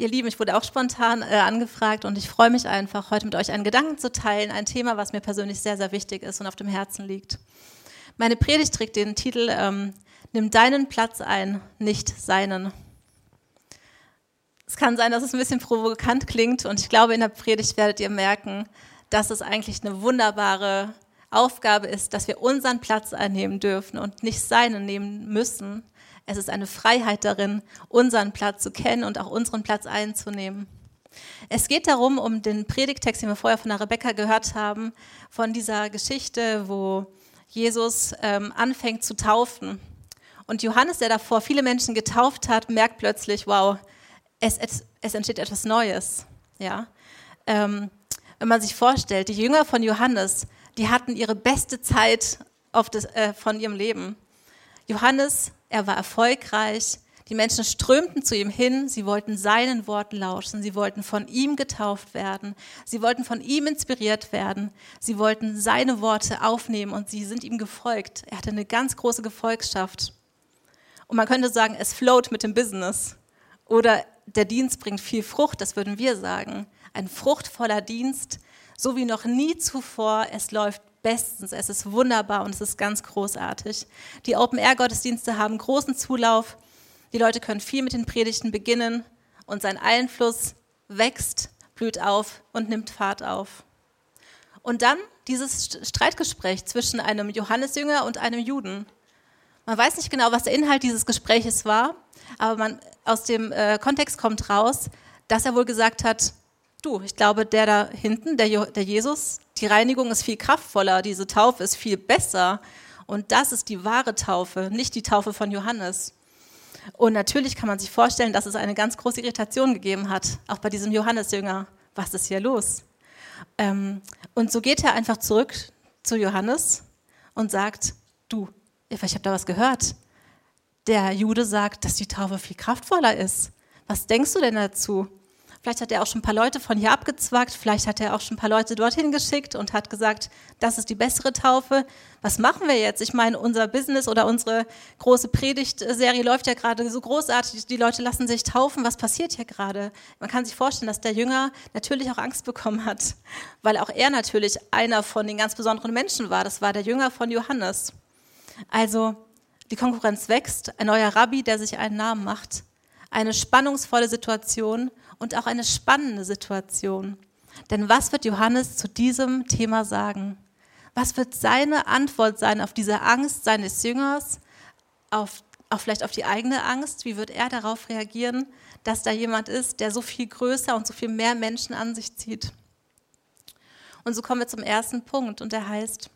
Ihr Lieben, ich wurde auch spontan äh, angefragt und ich freue mich einfach, heute mit euch einen Gedanken zu teilen, ein Thema, was mir persönlich sehr, sehr wichtig ist und auf dem Herzen liegt. Meine Predigt trägt den Titel ähm, Nimm deinen Platz ein, nicht seinen. Es kann sein, dass es ein bisschen provokant klingt und ich glaube, in der Predigt werdet ihr merken, dass es eigentlich eine wunderbare Aufgabe ist, dass wir unseren Platz einnehmen dürfen und nicht seinen nehmen müssen, es ist eine Freiheit darin, unseren Platz zu kennen und auch unseren Platz einzunehmen. Es geht darum, um den Predigtext, den wir vorher von der Rebecca gehört haben, von dieser Geschichte, wo Jesus ähm, anfängt zu taufen. Und Johannes, der davor viele Menschen getauft hat, merkt plötzlich, wow, es, es, es entsteht etwas Neues. Ja? Ähm, wenn man sich vorstellt, die Jünger von Johannes, die hatten ihre beste Zeit das, äh, von ihrem Leben. Johannes er war erfolgreich. Die Menschen strömten zu ihm hin. Sie wollten seinen Worten lauschen. Sie wollten von ihm getauft werden. Sie wollten von ihm inspiriert werden. Sie wollten seine Worte aufnehmen und sie sind ihm gefolgt. Er hatte eine ganz große Gefolgschaft. Und man könnte sagen, es float mit dem Business. Oder der Dienst bringt viel Frucht, das würden wir sagen. Ein fruchtvoller Dienst, so wie noch nie zuvor. Es läuft bestens. Es ist wunderbar und es ist ganz großartig. Die Open-Air-Gottesdienste haben großen Zulauf. Die Leute können viel mit den Predigten beginnen und sein Einfluss wächst, blüht auf und nimmt Fahrt auf. Und dann dieses Streitgespräch zwischen einem Johannesjünger und einem Juden. Man weiß nicht genau, was der Inhalt dieses Gespräches war, aber man, aus dem äh, Kontext kommt raus, dass er wohl gesagt hat, du, ich glaube, der da hinten, der, der Jesus, die Reinigung ist viel kraftvoller, diese Taufe ist viel besser. Und das ist die wahre Taufe, nicht die Taufe von Johannes. Und natürlich kann man sich vorstellen, dass es eine ganz große Irritation gegeben hat, auch bei diesem Johannesjünger. Was ist hier los? Ähm, und so geht er einfach zurück zu Johannes und sagt, du, ich habe da was gehört. Der Jude sagt, dass die Taufe viel kraftvoller ist. Was denkst du denn dazu? Vielleicht hat er auch schon ein paar Leute von hier abgezwackt, vielleicht hat er auch schon ein paar Leute dorthin geschickt und hat gesagt, das ist die bessere Taufe. Was machen wir jetzt? Ich meine, unser Business oder unsere große Predigtserie läuft ja gerade so großartig, die Leute lassen sich taufen. Was passiert hier gerade? Man kann sich vorstellen, dass der Jünger natürlich auch Angst bekommen hat, weil auch er natürlich einer von den ganz besonderen Menschen war. Das war der Jünger von Johannes. Also die Konkurrenz wächst, ein neuer Rabbi, der sich einen Namen macht, eine spannungsvolle Situation und auch eine spannende Situation. Denn was wird Johannes zu diesem Thema sagen? Was wird seine Antwort sein auf diese Angst seines Jüngers, auf, auch vielleicht auf die eigene Angst? Wie wird er darauf reagieren, dass da jemand ist, der so viel größer und so viel mehr Menschen an sich zieht? Und so kommen wir zum ersten Punkt und der heißt,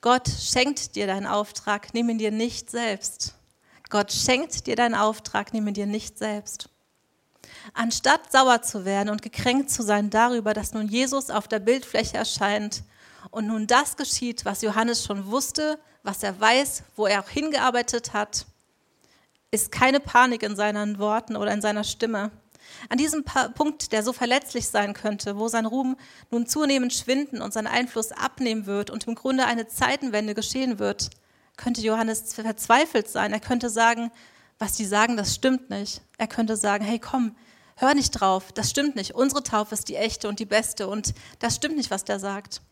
Gott schenkt dir deinen Auftrag, nimm ihn dir nicht selbst. Gott schenkt dir deinen Auftrag, nimm ihn dir nicht selbst. Anstatt sauer zu werden und gekränkt zu sein darüber, dass nun Jesus auf der Bildfläche erscheint und nun das geschieht, was Johannes schon wusste, was er weiß, wo er auch hingearbeitet hat, ist keine Panik in seinen Worten oder in seiner Stimme. An diesem Punkt, der so verletzlich sein könnte, wo sein Ruhm nun zunehmend schwinden und sein Einfluss abnehmen wird und im Grunde eine Zeitenwende geschehen wird, könnte Johannes verzweifelt sein. Er könnte sagen, was die sagen, das stimmt nicht. Er könnte sagen, hey komm, hör nicht drauf, das stimmt nicht. Unsere Taufe ist die echte und die beste und das stimmt nicht, was der sagt.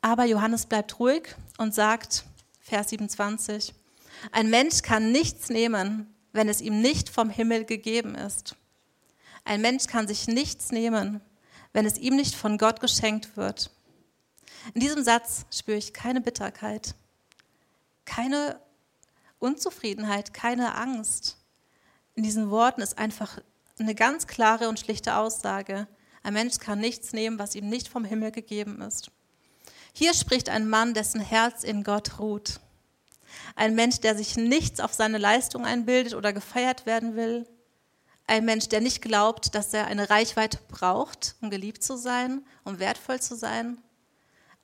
Aber Johannes bleibt ruhig und sagt, Vers 27, ein Mensch kann nichts nehmen, wenn es ihm nicht vom Himmel gegeben ist. Ein Mensch kann sich nichts nehmen, wenn es ihm nicht von Gott geschenkt wird. In diesem Satz spüre ich keine Bitterkeit, keine Unzufriedenheit, keine Angst. In diesen Worten ist einfach eine ganz klare und schlichte Aussage. Ein Mensch kann nichts nehmen, was ihm nicht vom Himmel gegeben ist. Hier spricht ein Mann, dessen Herz in Gott ruht. Ein Mensch, der sich nichts auf seine Leistung einbildet oder gefeiert werden will. Ein Mensch, der nicht glaubt, dass er eine Reichweite braucht, um geliebt zu sein, um wertvoll zu sein.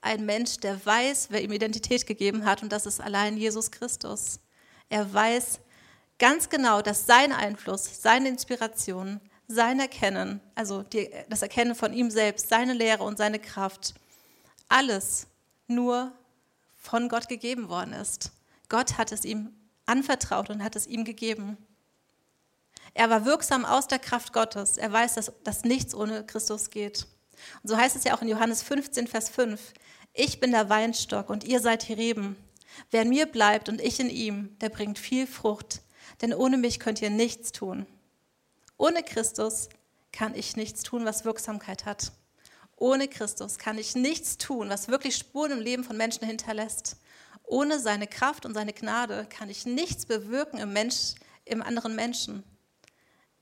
Ein Mensch, der weiß, wer ihm Identität gegeben hat, und das ist allein Jesus Christus. Er weiß, ganz genau, dass sein Einfluss, seine Inspiration, sein Erkennen, also die, das Erkennen von ihm selbst, seine Lehre und seine Kraft, alles nur von Gott gegeben worden ist. Gott hat es ihm anvertraut und hat es ihm gegeben. Er war wirksam aus der Kraft Gottes. Er weiß, dass, dass nichts ohne Christus geht. Und so heißt es ja auch in Johannes 15, Vers 5. Ich bin der Weinstock und ihr seid die Reben. Wer in mir bleibt und ich in ihm, der bringt viel Frucht. Denn ohne mich könnt ihr nichts tun. Ohne Christus kann ich nichts tun, was Wirksamkeit hat. Ohne Christus kann ich nichts tun, was wirklich Spuren im Leben von Menschen hinterlässt. Ohne seine Kraft und seine Gnade kann ich nichts bewirken im, Mensch, im anderen Menschen.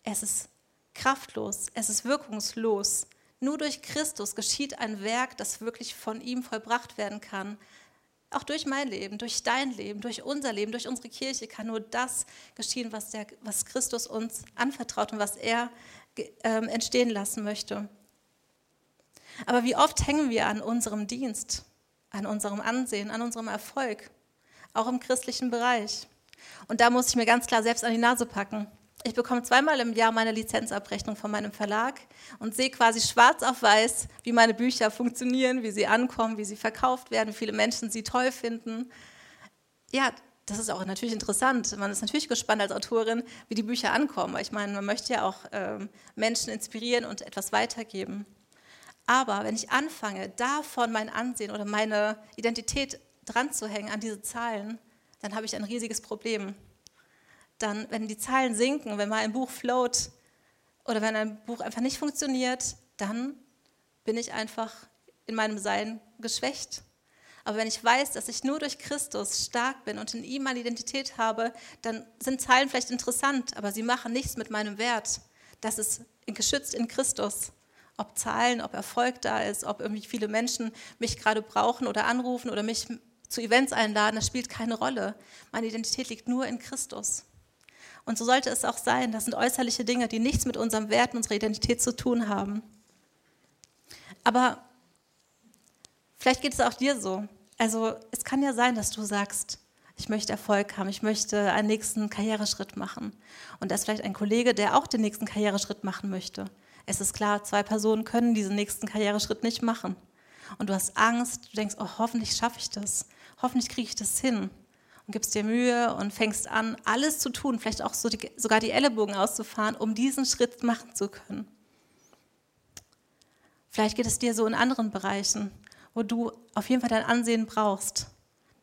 Es ist kraftlos, es ist wirkungslos. Nur durch Christus geschieht ein Werk, das wirklich von ihm vollbracht werden kann. Auch durch mein Leben, durch dein Leben, durch unser Leben, durch unsere Kirche kann nur das geschehen, was, der, was Christus uns anvertraut und was er äh, entstehen lassen möchte. Aber wie oft hängen wir an unserem Dienst, an unserem Ansehen, an unserem Erfolg, auch im christlichen Bereich. Und da muss ich mir ganz klar selbst an die Nase packen. Ich bekomme zweimal im Jahr meine Lizenzabrechnung von meinem Verlag und sehe quasi schwarz auf weiß, wie meine Bücher funktionieren, wie sie ankommen, wie sie verkauft werden, wie viele Menschen sie toll finden. Ja, das ist auch natürlich interessant. Man ist natürlich gespannt als Autorin, wie die Bücher ankommen. Ich meine, man möchte ja auch ähm, Menschen inspirieren und etwas weitergeben. Aber wenn ich anfange, davon mein Ansehen oder meine Identität dran zu hängen an diese Zahlen, dann habe ich ein riesiges Problem. Dann, wenn die Zahlen sinken, wenn mal ein Buch float oder wenn ein Buch einfach nicht funktioniert, dann bin ich einfach in meinem Sein geschwächt. Aber wenn ich weiß, dass ich nur durch Christus stark bin und in ihm meine Identität habe, dann sind Zahlen vielleicht interessant, aber sie machen nichts mit meinem Wert. Das ist geschützt in Christus ob Zahlen, ob Erfolg da ist, ob irgendwie viele Menschen mich gerade brauchen oder anrufen oder mich zu Events einladen, das spielt keine Rolle. Meine Identität liegt nur in Christus. Und so sollte es auch sein. Das sind äußerliche Dinge, die nichts mit unserem Wert und unserer Identität zu tun haben. Aber vielleicht geht es auch dir so. Also es kann ja sein, dass du sagst, ich möchte Erfolg haben, ich möchte einen nächsten Karriereschritt machen. Und da ist vielleicht ein Kollege, der auch den nächsten Karriereschritt machen möchte. Es ist klar, zwei Personen können diesen nächsten Karriereschritt nicht machen. Und du hast Angst, du denkst, oh, hoffentlich schaffe ich das, hoffentlich kriege ich das hin. Gibst dir Mühe und fängst an, alles zu tun, vielleicht auch so die, sogar die Ellenbogen auszufahren, um diesen Schritt machen zu können. Vielleicht geht es dir so in anderen Bereichen, wo du auf jeden Fall dein Ansehen brauchst.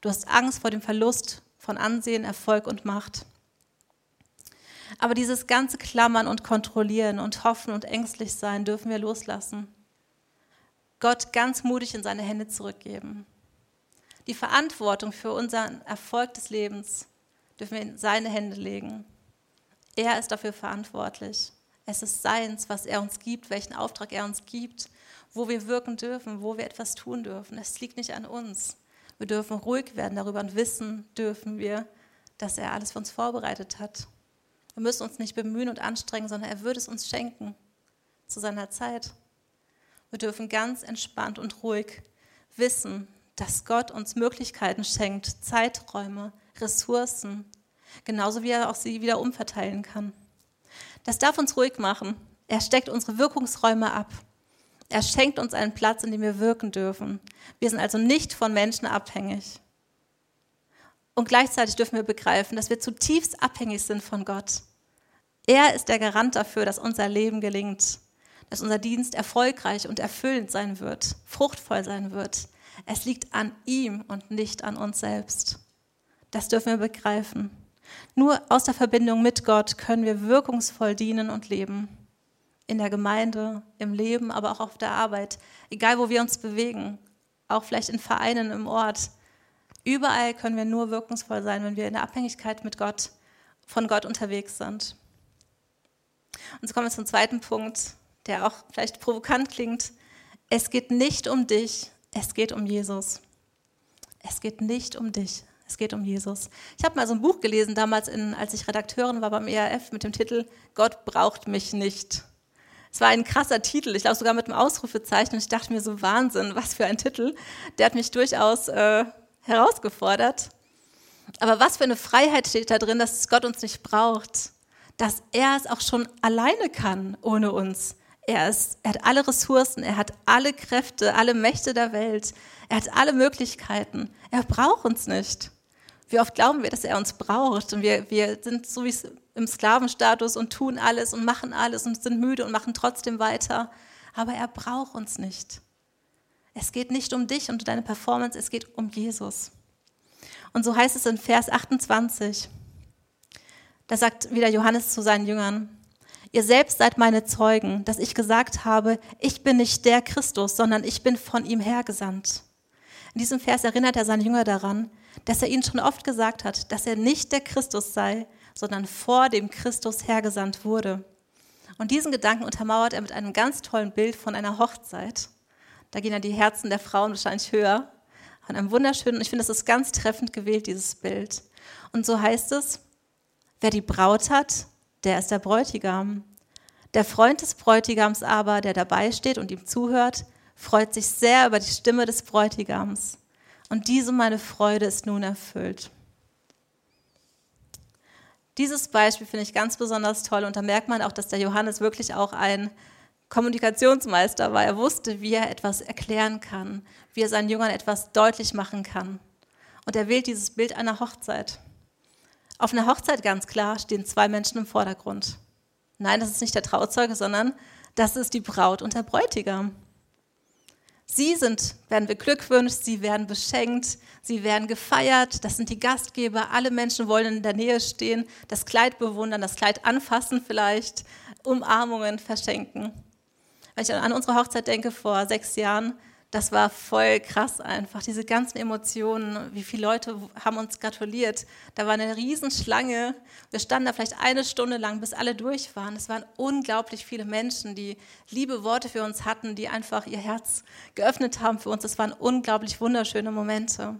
Du hast Angst vor dem Verlust von Ansehen, Erfolg und Macht. Aber dieses ganze Klammern und Kontrollieren und Hoffen und ängstlich sein dürfen wir loslassen. Gott ganz mutig in seine Hände zurückgeben. Die Verantwortung für unseren Erfolg des Lebens dürfen wir in seine Hände legen. Er ist dafür verantwortlich. Es ist seins, was er uns gibt, welchen Auftrag er uns gibt, wo wir wirken dürfen, wo wir etwas tun dürfen. Es liegt nicht an uns. Wir dürfen ruhig werden darüber und wissen dürfen wir, dass er alles für uns vorbereitet hat. Wir müssen uns nicht bemühen und anstrengen, sondern er würde es uns schenken zu seiner Zeit. Wir dürfen ganz entspannt und ruhig wissen, dass Gott uns Möglichkeiten schenkt, Zeiträume, Ressourcen, genauso wie er auch sie wieder umverteilen kann. Das darf uns ruhig machen. Er steckt unsere Wirkungsräume ab. Er schenkt uns einen Platz, in dem wir wirken dürfen. Wir sind also nicht von Menschen abhängig. Und gleichzeitig dürfen wir begreifen, dass wir zutiefst abhängig sind von Gott. Er ist der Garant dafür, dass unser Leben gelingt, dass unser Dienst erfolgreich und erfüllend sein wird, fruchtvoll sein wird. Es liegt an ihm und nicht an uns selbst. Das dürfen wir begreifen. Nur aus der Verbindung mit Gott können wir wirkungsvoll dienen und leben. In der Gemeinde, im Leben, aber auch auf der Arbeit, egal wo wir uns bewegen, auch vielleicht in Vereinen im Ort. Überall können wir nur wirkungsvoll sein, wenn wir in der Abhängigkeit mit Gott, von Gott unterwegs sind. Und so kommen wir zum zweiten Punkt, der auch vielleicht provokant klingt. Es geht nicht um dich, es geht um Jesus. Es geht nicht um dich, es geht um Jesus. Ich habe mal so ein Buch gelesen, damals, in, als ich Redakteurin war beim ERF, mit dem Titel Gott braucht mich nicht. Es war ein krasser Titel, ich glaube sogar mit einem Ausrufezeichen. Und ich dachte mir so, Wahnsinn, was für ein Titel. Der hat mich durchaus äh, herausgefordert. Aber was für eine Freiheit steht da drin, dass Gott uns nicht braucht dass er es auch schon alleine kann ohne uns. Er, ist, er hat alle Ressourcen, er hat alle Kräfte, alle Mächte der Welt, er hat alle Möglichkeiten. Er braucht uns nicht. Wie oft glauben wir, dass er uns braucht? Und wir, wir sind, so wie im Sklavenstatus und tun alles und machen alles und sind müde und machen trotzdem weiter. Aber er braucht uns nicht. Es geht nicht um dich und deine Performance, es geht um Jesus. Und so heißt es in Vers 28. Da sagt wieder Johannes zu seinen Jüngern, ihr selbst seid meine Zeugen, dass ich gesagt habe, ich bin nicht der Christus, sondern ich bin von ihm hergesandt. In diesem Vers erinnert er seine Jünger daran, dass er ihnen schon oft gesagt hat, dass er nicht der Christus sei, sondern vor dem Christus hergesandt wurde. Und diesen Gedanken untermauert er mit einem ganz tollen Bild von einer Hochzeit. Da gehen ja die Herzen der Frauen wahrscheinlich höher. Von einem wunderschönen, ich finde, das ist ganz treffend gewählt, dieses Bild. Und so heißt es, wer die Braut hat, der ist der Bräutigam. Der Freund des Bräutigams aber, der dabei steht und ihm zuhört, freut sich sehr über die Stimme des Bräutigams. Und diese meine Freude ist nun erfüllt. Dieses Beispiel finde ich ganz besonders toll und da merkt man auch, dass der Johannes wirklich auch ein Kommunikationsmeister war. Er wusste, wie er etwas erklären kann, wie er seinen Jüngern etwas deutlich machen kann. Und er wählt dieses Bild einer Hochzeit. Auf einer Hochzeit ganz klar stehen zwei Menschen im Vordergrund. Nein, das ist nicht der Trauzeuge, sondern das ist die Braut und der Bräutigam. Sie sind, werden beglückwünscht, sie werden beschenkt, sie werden gefeiert, das sind die Gastgeber, alle Menschen wollen in der Nähe stehen, das Kleid bewundern, das Kleid anfassen vielleicht, Umarmungen verschenken. Wenn ich an unsere Hochzeit denke vor sechs Jahren, das war voll krass einfach, diese ganzen Emotionen, wie viele Leute haben uns gratuliert. Da war eine Riesenschlange. Wir standen da vielleicht eine Stunde lang, bis alle durch waren. Es waren unglaublich viele Menschen, die liebe Worte für uns hatten, die einfach ihr Herz geöffnet haben für uns. Es waren unglaublich wunderschöne Momente.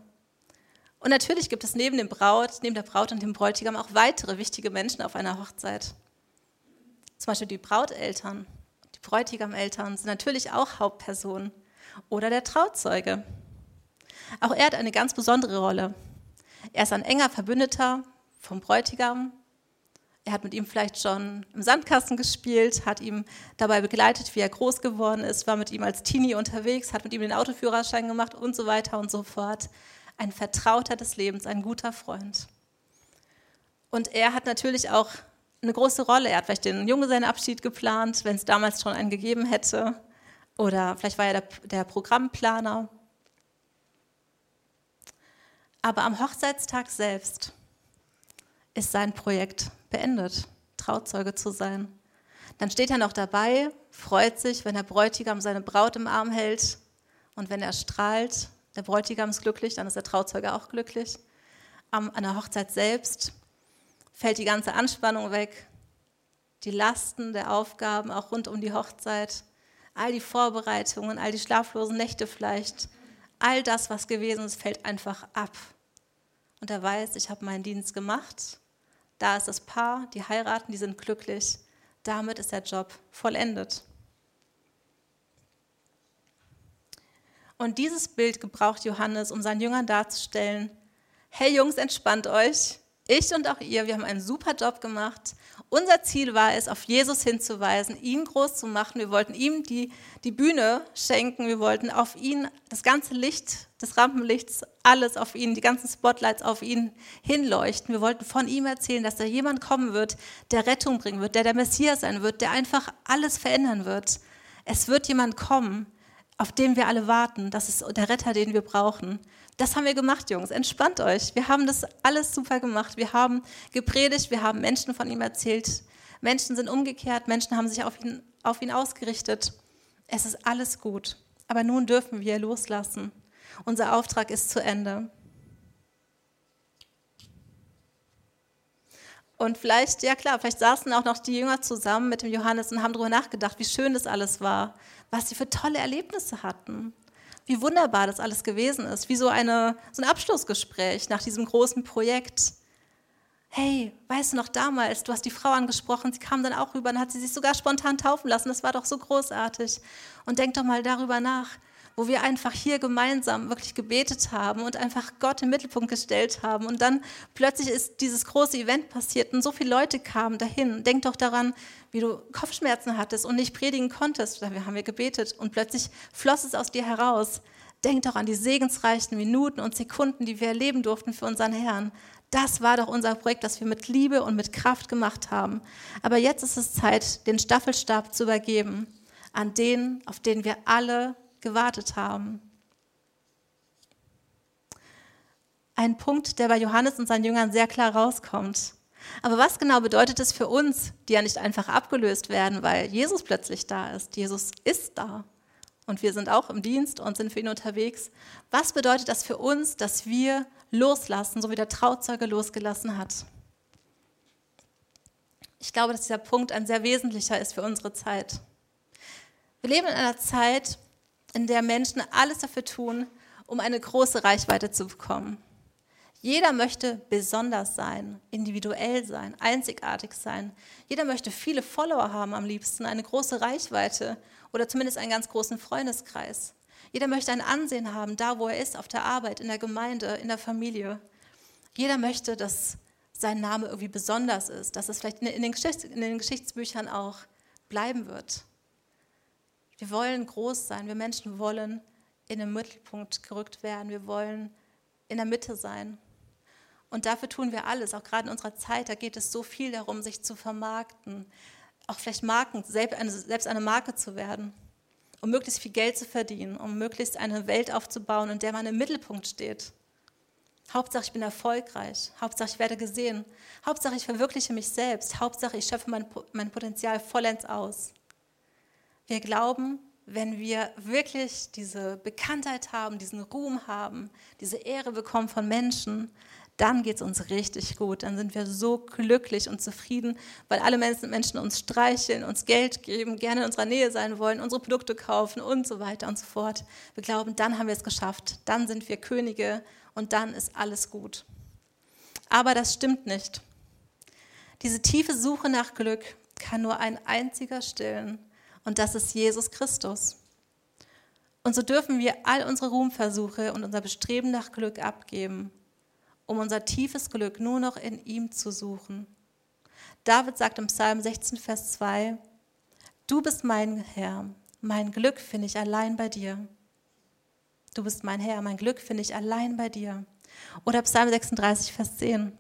Und natürlich gibt es neben dem Braut, neben der Braut und dem Bräutigam auch weitere wichtige Menschen auf einer Hochzeit. Zum Beispiel die Brauteltern, die Bräutigameltern sind natürlich auch Hauptpersonen oder der Trauzeuge. Auch er hat eine ganz besondere Rolle. Er ist ein enger Verbündeter vom Bräutigam. Er hat mit ihm vielleicht schon im Sandkasten gespielt, hat ihm dabei begleitet, wie er groß geworden ist, war mit ihm als Teenie unterwegs, hat mit ihm den Autoführerschein gemacht und so weiter und so fort. Ein Vertrauter des Lebens, ein guter Freund. Und er hat natürlich auch eine große Rolle. Er hat vielleicht den Junggesellenabschied geplant, wenn es damals schon einen gegeben hätte. Oder vielleicht war er der, der Programmplaner. Aber am Hochzeitstag selbst ist sein Projekt beendet, Trauzeuge zu sein. Dann steht er noch dabei, freut sich, wenn der Bräutigam seine Braut im Arm hält und wenn er strahlt, der Bräutigam ist glücklich, dann ist der Trauzeuge auch glücklich. An der Hochzeit selbst fällt die ganze Anspannung weg, die Lasten der Aufgaben auch rund um die Hochzeit all die Vorbereitungen, all die schlaflosen Nächte vielleicht, all das, was gewesen ist, fällt einfach ab. Und er weiß, ich habe meinen Dienst gemacht. Da ist das Paar, die heiraten, die sind glücklich. Damit ist der Job vollendet. Und dieses Bild gebraucht Johannes, um seinen Jüngern darzustellen, hey Jungs, entspannt euch. Ich und auch ihr, wir haben einen super Job gemacht. Unser Ziel war es, auf Jesus hinzuweisen, ihn groß zu machen. Wir wollten ihm die, die Bühne schenken. Wir wollten auf ihn das ganze Licht des Rampenlichts, alles auf ihn, die ganzen Spotlights auf ihn hinleuchten. Wir wollten von ihm erzählen, dass da jemand kommen wird, der Rettung bringen wird, der der Messias sein wird, der einfach alles verändern wird. Es wird jemand kommen, auf den wir alle warten. Das ist der Retter, den wir brauchen. Das haben wir gemacht, Jungs. Entspannt euch. Wir haben das alles super gemacht. Wir haben gepredigt, wir haben Menschen von ihm erzählt. Menschen sind umgekehrt, Menschen haben sich auf ihn, auf ihn ausgerichtet. Es ist alles gut. Aber nun dürfen wir loslassen. Unser Auftrag ist zu Ende. Und vielleicht, ja klar, vielleicht saßen auch noch die Jünger zusammen mit dem Johannes und haben darüber nachgedacht, wie schön das alles war, was sie für tolle Erlebnisse hatten wie wunderbar das alles gewesen ist, wie so, eine, so ein Abschlussgespräch nach diesem großen Projekt. Hey, weißt du noch damals, du hast die Frau angesprochen, sie kam dann auch rüber, dann hat sie sich sogar spontan taufen lassen, das war doch so großartig. Und denk doch mal darüber nach, wo wir einfach hier gemeinsam wirklich gebetet haben und einfach Gott im Mittelpunkt gestellt haben. Und dann plötzlich ist dieses große Event passiert und so viele Leute kamen dahin. Denk doch daran, wie du Kopfschmerzen hattest und nicht predigen konntest. Da haben wir gebetet und plötzlich floss es aus dir heraus. Denk doch an die segensreichen Minuten und Sekunden, die wir erleben durften für unseren Herrn. Das war doch unser Projekt, das wir mit Liebe und mit Kraft gemacht haben. Aber jetzt ist es Zeit, den Staffelstab zu übergeben an den, auf den wir alle gewartet haben. Ein Punkt, der bei Johannes und seinen Jüngern sehr klar rauskommt. Aber was genau bedeutet es für uns, die ja nicht einfach abgelöst werden, weil Jesus plötzlich da ist? Jesus ist da und wir sind auch im Dienst und sind für ihn unterwegs. Was bedeutet das für uns, dass wir loslassen, so wie der Trauzeuge losgelassen hat? Ich glaube, dass dieser Punkt ein sehr wesentlicher ist für unsere Zeit. Wir leben in einer Zeit, in der Menschen alles dafür tun, um eine große Reichweite zu bekommen. Jeder möchte besonders sein, individuell sein, einzigartig sein. Jeder möchte viele Follower haben am liebsten, eine große Reichweite oder zumindest einen ganz großen Freundeskreis. Jeder möchte ein Ansehen haben, da wo er ist, auf der Arbeit, in der Gemeinde, in der Familie. Jeder möchte, dass sein Name irgendwie besonders ist, dass es vielleicht in den, Geschichts in den Geschichtsbüchern auch bleiben wird. Wir wollen groß sein, wir Menschen wollen in den Mittelpunkt gerückt werden, wir wollen in der Mitte sein. Und dafür tun wir alles, auch gerade in unserer Zeit, da geht es so viel darum, sich zu vermarkten, auch vielleicht Marken, selbst eine Marke zu werden, um möglichst viel Geld zu verdienen, um möglichst eine Welt aufzubauen, in der man im Mittelpunkt steht. Hauptsache, ich bin erfolgreich. Hauptsache, ich werde gesehen. Hauptsache, ich verwirkliche mich selbst. Hauptsache, ich schöpfe mein, mein Potenzial vollends aus. Wir glauben, wenn wir wirklich diese Bekanntheit haben, diesen Ruhm haben, diese Ehre bekommen von Menschen, dann geht es uns richtig gut. Dann sind wir so glücklich und zufrieden, weil alle Menschen uns streicheln, uns Geld geben, gerne in unserer Nähe sein wollen, unsere Produkte kaufen und so weiter und so fort. Wir glauben, dann haben wir es geschafft. Dann sind wir Könige und dann ist alles gut. Aber das stimmt nicht. Diese tiefe Suche nach Glück kann nur ein einziger stillen und das ist Jesus Christus. Und so dürfen wir all unsere Ruhmversuche und unser Bestreben nach Glück abgeben um unser tiefes Glück nur noch in ihm zu suchen. David sagt im Psalm 16, Vers 2, Du bist mein Herr, mein Glück finde ich allein bei dir. Du bist mein Herr, mein Glück finde ich allein bei dir. Oder Psalm 36, Vers 10,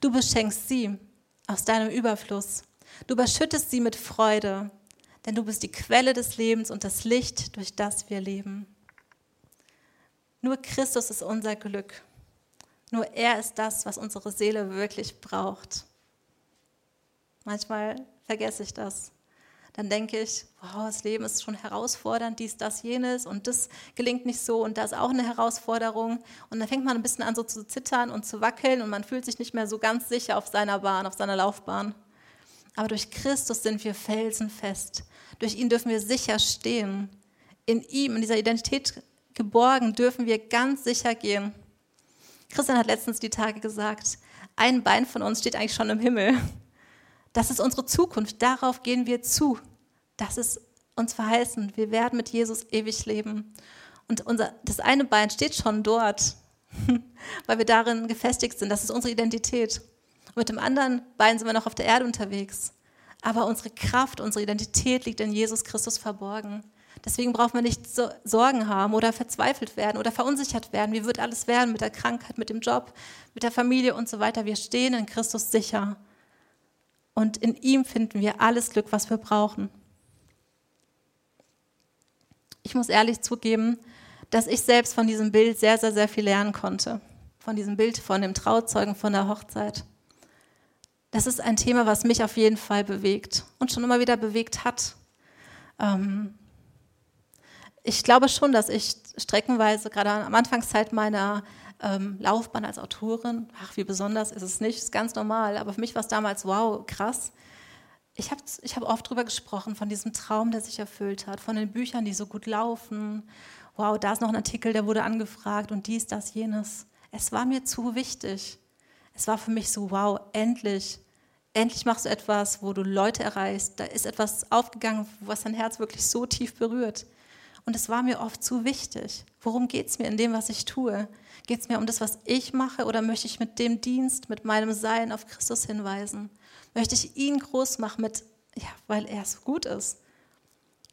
Du beschenkst sie aus deinem Überfluss. Du überschüttest sie mit Freude, denn du bist die Quelle des Lebens und das Licht, durch das wir leben. Nur Christus ist unser Glück. Nur er ist das, was unsere Seele wirklich braucht. Manchmal vergesse ich das. Dann denke ich, wow, das Leben ist schon herausfordernd, dies, das, jenes und das gelingt nicht so und das ist auch eine Herausforderung. Und dann fängt man ein bisschen an so zu zittern und zu wackeln und man fühlt sich nicht mehr so ganz sicher auf seiner Bahn, auf seiner Laufbahn. Aber durch Christus sind wir felsenfest. Durch ihn dürfen wir sicher stehen. In ihm, in dieser Identität geborgen, dürfen wir ganz sicher gehen. Christian hat letztens die Tage gesagt, ein Bein von uns steht eigentlich schon im Himmel. Das ist unsere Zukunft, darauf gehen wir zu. Das ist uns verheißen. Wir werden mit Jesus ewig leben. Und unser, das eine Bein steht schon dort, weil wir darin gefestigt sind. Das ist unsere Identität. Mit dem anderen Bein sind wir noch auf der Erde unterwegs. Aber unsere Kraft, unsere Identität liegt in Jesus Christus verborgen. Deswegen braucht man nicht so Sorgen haben oder verzweifelt werden oder verunsichert werden. Wie wird alles werden mit der Krankheit, mit dem Job, mit der Familie und so weiter? Wir stehen in Christus sicher. Und in ihm finden wir alles Glück, was wir brauchen. Ich muss ehrlich zugeben, dass ich selbst von diesem Bild sehr, sehr, sehr viel lernen konnte. Von diesem Bild von dem Trauzeugen, von der Hochzeit. Das ist ein Thema, was mich auf jeden Fall bewegt und schon immer wieder bewegt hat. Ähm, ich glaube schon, dass ich streckenweise, gerade am Anfangszeit meiner ähm, Laufbahn als Autorin, ach, wie besonders ist es nicht, ist ganz normal, aber für mich war es damals, wow, krass. Ich habe ich hab oft darüber gesprochen, von diesem Traum, der sich erfüllt hat, von den Büchern, die so gut laufen. Wow, da ist noch ein Artikel, der wurde angefragt und dies, das, jenes. Es war mir zu wichtig. Es war für mich so, wow, endlich, endlich machst du etwas, wo du Leute erreichst. Da ist etwas aufgegangen, was dein Herz wirklich so tief berührt. Und es war mir oft zu wichtig. Worum geht es mir in dem, was ich tue? Geht es mir um das, was ich mache oder möchte ich mit dem Dienst, mit meinem Sein auf Christus hinweisen? Möchte ich ihn groß machen mit, ja, weil er so gut ist?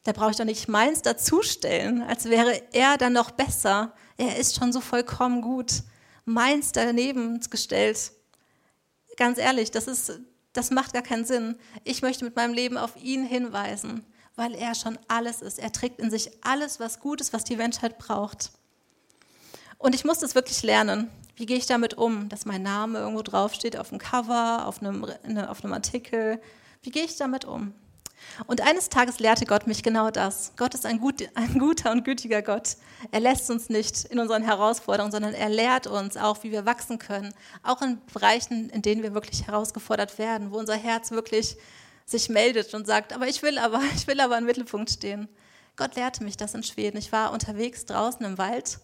Da brauche ich doch nicht meins dazustellen, als wäre er dann noch besser. Er ist schon so vollkommen gut. Meins daneben gestellt, ganz ehrlich, das, ist, das macht gar keinen Sinn. Ich möchte mit meinem Leben auf ihn hinweisen, weil er schon alles ist. Er trägt in sich alles, was gut ist, was die Menschheit braucht. Und ich musste es wirklich lernen. Wie gehe ich damit um, dass mein Name irgendwo draufsteht, auf dem Cover, auf einem, auf einem Artikel? Wie gehe ich damit um? Und eines Tages lehrte Gott mich genau das. Gott ist ein, gut, ein, guter und gütiger Gott. Er lässt uns nicht in unseren Herausforderungen, sondern er lehrt uns auch, wie wir wachsen können. Auch in Bereichen, in denen wir wirklich herausgefordert werden, wo unser Herz wirklich sich meldet und sagt, aber ich will aber, ich will aber im Mittelpunkt stehen. Gott lehrte mich das in Schweden. Ich war unterwegs draußen im Wald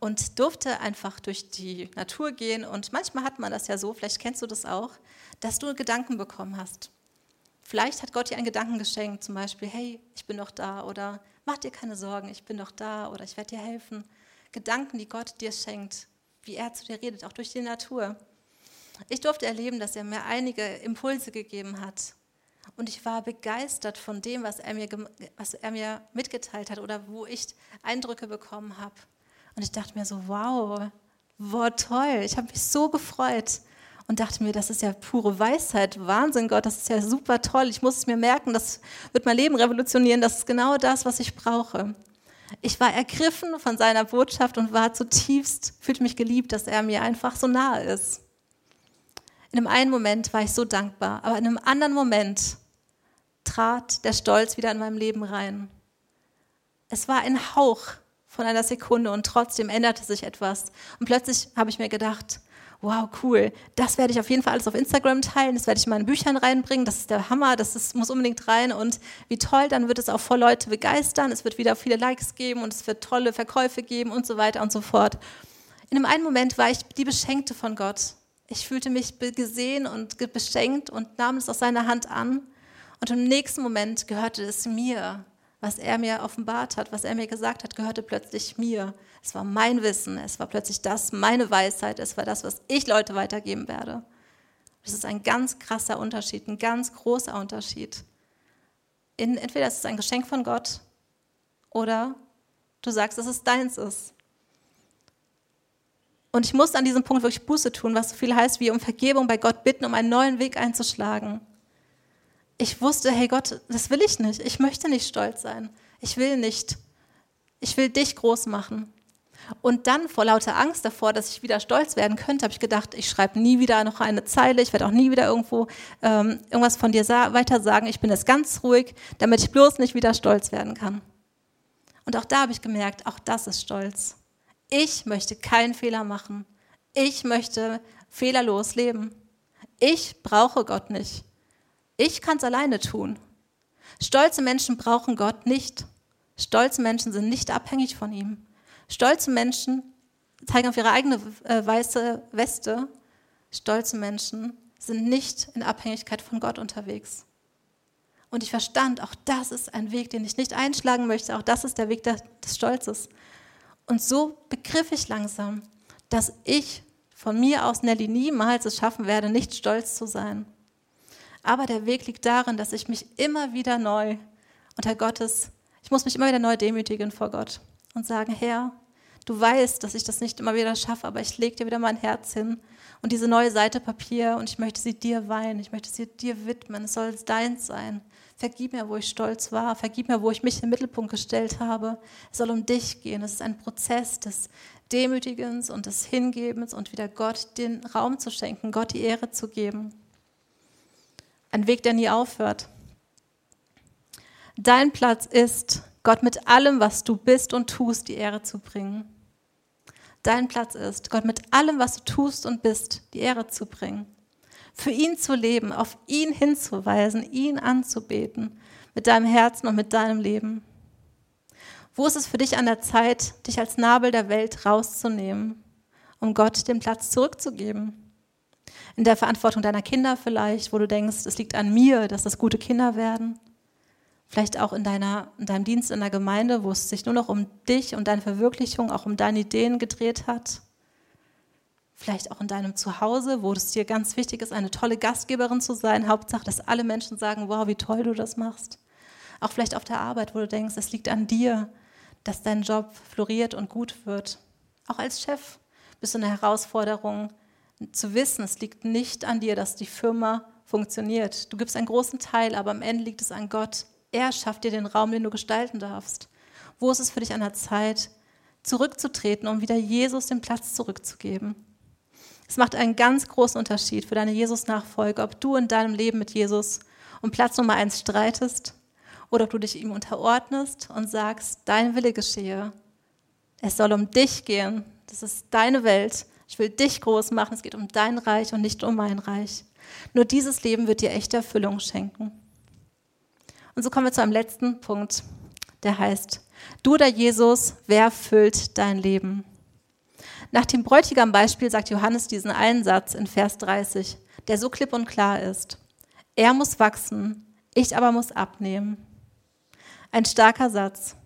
und durfte einfach durch die Natur gehen. Und manchmal hat man das ja so, vielleicht kennst du das auch, dass du Gedanken bekommen hast. Vielleicht hat Gott dir einen Gedanken geschenkt, zum Beispiel, hey, ich bin doch da oder mach dir keine Sorgen, ich bin doch da oder ich werde dir helfen. Gedanken, die Gott dir schenkt, wie er zu dir redet, auch durch die Natur. Ich durfte erleben, dass er mir einige Impulse gegeben hat. Und ich war begeistert von dem, was er mir, was er mir mitgeteilt hat oder wo ich Eindrücke bekommen habe. Und ich dachte mir so, wow, wow, toll, ich habe mich so gefreut und dachte mir, das ist ja pure Weisheit, Wahnsinn, Gott, das ist ja super toll. Ich muss es mir merken, das wird mein Leben revolutionieren, das ist genau das, was ich brauche. Ich war ergriffen von seiner Botschaft und war zutiefst, fühlte mich geliebt, dass er mir einfach so nahe ist. In einem einen Moment war ich so dankbar, aber in einem anderen Moment trat der Stolz wieder in meinem Leben rein. Es war ein Hauch von einer Sekunde und trotzdem änderte sich etwas. Und plötzlich habe ich mir gedacht, wow, cool, das werde ich auf jeden Fall alles auf Instagram teilen, das werde ich in meine Büchern reinbringen, das ist der Hammer, das ist, muss unbedingt rein. Und wie toll, dann wird es auch voll Leute begeistern, es wird wieder viele Likes geben und es wird tolle Verkäufe geben und so weiter und so fort. In einem einen Moment war ich die Beschenkte von Gott. Ich fühlte mich gesehen und beschenkt und nahm es aus seiner Hand an. Und im nächsten Moment gehörte es mir, was er mir offenbart hat, was er mir gesagt hat, gehörte plötzlich mir. Es war mein Wissen, es war plötzlich das, meine Weisheit, es war das, was ich Leute weitergeben werde. Das ist ein ganz krasser Unterschied, ein ganz großer Unterschied. In, entweder ist es ein Geschenk von Gott oder du sagst, dass es deins ist. Und ich musste an diesem Punkt wirklich Buße tun, was so viel heißt wie um Vergebung bei Gott bitten, um einen neuen Weg einzuschlagen. Ich wusste, hey Gott, das will ich nicht. Ich möchte nicht stolz sein. Ich will nicht. Ich will dich groß machen. Und dann vor lauter Angst davor, dass ich wieder stolz werden könnte, habe ich gedacht, ich schreibe nie wieder noch eine Zeile, ich werde auch nie wieder irgendwo ähm, irgendwas von dir weiter sagen. Ich bin jetzt ganz ruhig, damit ich bloß nicht wieder stolz werden kann. Und auch da habe ich gemerkt, auch das ist Stolz. Ich möchte keinen Fehler machen. Ich möchte fehlerlos leben. Ich brauche Gott nicht. Ich kann es alleine tun. Stolze Menschen brauchen Gott nicht. Stolze Menschen sind nicht abhängig von ihm. Stolze Menschen zeigen auf ihre eigene äh, weiße Weste. Stolze Menschen sind nicht in Abhängigkeit von Gott unterwegs. Und ich verstand, auch das ist ein Weg, den ich nicht einschlagen möchte. Auch das ist der Weg des Stolzes. Und so begriff ich langsam, dass ich von mir aus, Nelly, niemals es schaffen werde, nicht stolz zu sein. Aber der Weg liegt darin, dass ich mich immer wieder neu unter Gottes, ich muss mich immer wieder neu demütigen vor Gott und sagen, Herr, Du weißt, dass ich das nicht immer wieder schaffe, aber ich lege dir wieder mein Herz hin und diese neue Seite Papier und ich möchte sie dir weihen, ich möchte sie dir widmen, es soll deins sein. Vergib mir, wo ich stolz war, vergib mir, wo ich mich den Mittelpunkt gestellt habe. Es soll um dich gehen. Es ist ein Prozess des Demütigens und des Hingebens und wieder Gott den Raum zu schenken, Gott die Ehre zu geben. Ein Weg, der nie aufhört. Dein Platz ist, Gott mit allem, was du bist und tust, die Ehre zu bringen. Dein Platz ist, Gott mit allem, was du tust und bist, die Ehre zu bringen. Für ihn zu leben, auf ihn hinzuweisen, ihn anzubeten, mit deinem Herzen und mit deinem Leben. Wo ist es für dich an der Zeit, dich als Nabel der Welt rauszunehmen, um Gott den Platz zurückzugeben? In der Verantwortung deiner Kinder vielleicht, wo du denkst, es liegt an mir, dass das gute Kinder werden vielleicht auch in, deiner, in deinem Dienst in der Gemeinde, wo es sich nur noch um dich und deine Verwirklichung, auch um deine Ideen gedreht hat. Vielleicht auch in deinem Zuhause, wo es dir ganz wichtig ist, eine tolle Gastgeberin zu sein. Hauptsache, dass alle Menschen sagen, wow, wie toll du das machst. Auch vielleicht auf der Arbeit, wo du denkst, es liegt an dir, dass dein Job floriert und gut wird. Auch als Chef bist du eine Herausforderung, zu wissen, es liegt nicht an dir, dass die Firma funktioniert. Du gibst einen großen Teil, aber am Ende liegt es an Gott. Er schafft dir den Raum, den du gestalten darfst. Wo ist es für dich an der Zeit, zurückzutreten, um wieder Jesus den Platz zurückzugeben? Es macht einen ganz großen Unterschied für deine Jesus-Nachfolge, ob du in deinem Leben mit Jesus um Platz Nummer eins streitest oder ob du dich ihm unterordnest und sagst, dein Wille geschehe. Es soll um dich gehen. Das ist deine Welt. Ich will dich groß machen. Es geht um dein Reich und nicht um mein Reich. Nur dieses Leben wird dir echte Erfüllung schenken. Und so kommen wir zu einem letzten Punkt, der heißt, du oder Jesus, wer füllt dein Leben? Nach dem Bräutigam-Beispiel sagt Johannes diesen einen Satz in Vers 30, der so klipp und klar ist. Er muss wachsen, ich aber muss abnehmen. Ein starker Satz.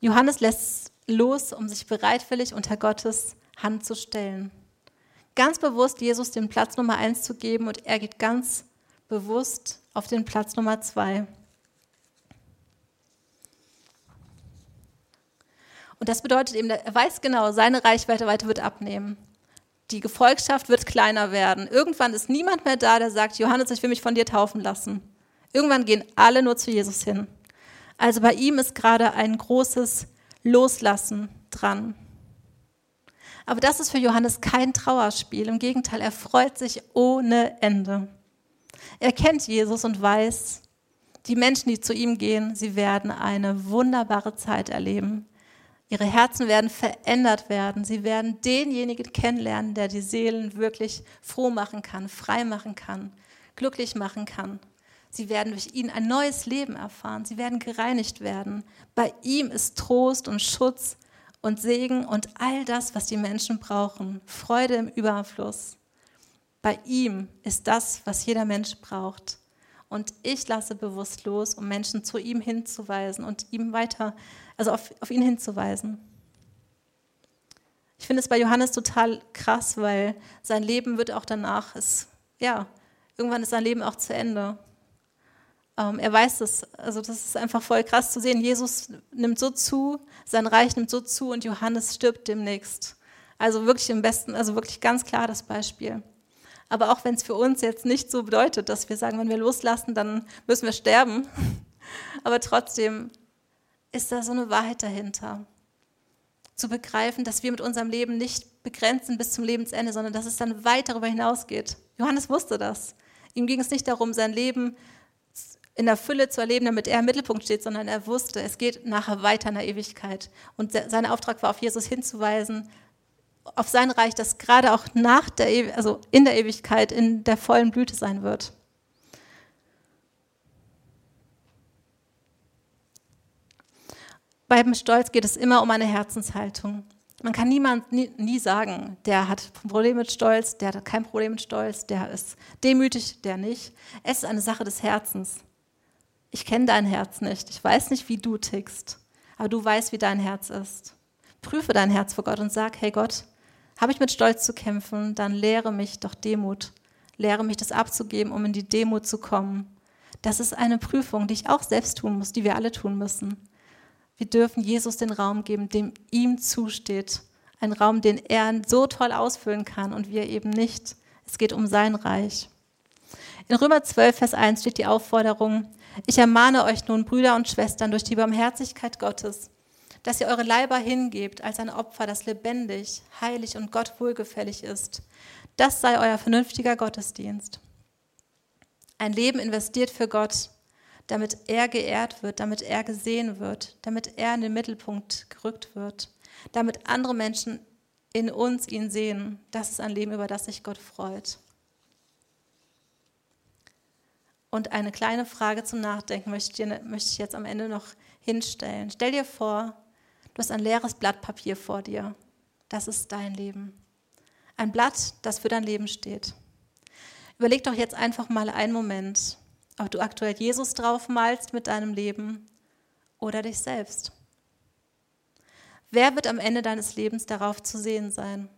Johannes lässt los, um sich bereitwillig unter Gottes Hand zu stellen. Ganz bewusst Jesus den Platz Nummer eins zu geben und er geht ganz bewusst auf den Platz Nummer zwei. Und das bedeutet eben, er weiß genau, seine Reichweite wird abnehmen. Die Gefolgschaft wird kleiner werden. Irgendwann ist niemand mehr da, der sagt, Johannes, ich will mich von dir taufen lassen. Irgendwann gehen alle nur zu Jesus hin. Also bei ihm ist gerade ein großes Loslassen dran. Aber das ist für Johannes kein Trauerspiel. Im Gegenteil, er freut sich ohne Ende. Er kennt Jesus und weiß, die Menschen, die zu ihm gehen, sie werden eine wunderbare Zeit erleben. Ihre Herzen werden verändert werden. Sie werden denjenigen kennenlernen, der die Seelen wirklich froh machen kann, frei machen kann, glücklich machen kann. Sie werden durch ihn ein neues Leben erfahren. Sie werden gereinigt werden. Bei ihm ist Trost und Schutz und Segen und all das, was die Menschen brauchen. Freude im Überfluss. Bei ihm ist das, was jeder Mensch braucht. Und ich lasse bewusst los, um Menschen zu ihm hinzuweisen und ihm weiter also auf, auf ihn hinzuweisen. Ich finde es bei Johannes total krass, weil sein Leben wird auch danach, ist, ja, irgendwann ist sein Leben auch zu Ende. Ähm, er weiß es, also das ist einfach voll krass zu sehen. Jesus nimmt so zu, sein Reich nimmt so zu und Johannes stirbt demnächst. Also wirklich im besten, also wirklich ganz klar das Beispiel. Aber auch wenn es für uns jetzt nicht so bedeutet, dass wir sagen, wenn wir loslassen, dann müssen wir sterben. Aber trotzdem ist da so eine Wahrheit dahinter. Zu begreifen, dass wir mit unserem Leben nicht begrenzen bis zum Lebensende, sondern dass es dann weit darüber hinausgeht. Johannes wusste das. Ihm ging es nicht darum, sein Leben in der Fülle zu erleben, damit er im Mittelpunkt steht, sondern er wusste, es geht nachher weiter in der Ewigkeit. Und sein Auftrag war, auf Jesus hinzuweisen, auf sein Reich, das gerade auch nach der, also in der Ewigkeit in der vollen Blüte sein wird. Beim Stolz geht es immer um eine Herzenshaltung. Man kann niemand nie, nie, sagen, der hat ein Problem mit Stolz, der hat kein Problem mit Stolz, der ist demütig, der nicht. Es ist eine Sache des Herzens. Ich kenne dein Herz nicht. Ich weiß nicht, wie du tickst, aber du weißt, wie dein Herz ist. Prüfe dein Herz vor Gott und sag, hey Gott, habe ich mit Stolz zu kämpfen, dann lehre mich doch Demut. Lehre mich, das abzugeben, um in die Demut zu kommen. Das ist eine Prüfung, die ich auch selbst tun muss, die wir alle tun müssen. Wir dürfen Jesus den Raum geben, dem ihm zusteht. Ein Raum, den er so toll ausfüllen kann und wir eben nicht. Es geht um sein Reich. In Römer 12, Vers 1 steht die Aufforderung, ich ermahne euch nun, Brüder und Schwestern, durch die Barmherzigkeit Gottes, dass ihr eure Leiber hingebt als ein Opfer, das lebendig, heilig und Gott wohlgefällig ist. Das sei euer vernünftiger Gottesdienst. Ein Leben investiert für Gott damit er geehrt wird, damit er gesehen wird, damit er in den Mittelpunkt gerückt wird, damit andere Menschen in uns ihn sehen. Das ist ein Leben, über das sich Gott freut. Und eine kleine Frage zum Nachdenken möchte ich, jetzt am Ende noch hinstellen. Stell dir vor, du ein leeres Blatt Papier vor dir. Das ist dein Leben. Ein Blatt, das für dein Leben steht. Überleg doch jetzt einfach mal einen Moment, ob du aktuell Jesus draufmalst mit deinem Leben oder dich selbst. Wer wird am Ende deines Lebens darauf zu sehen sein?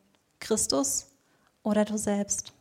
Christus oder du selbst?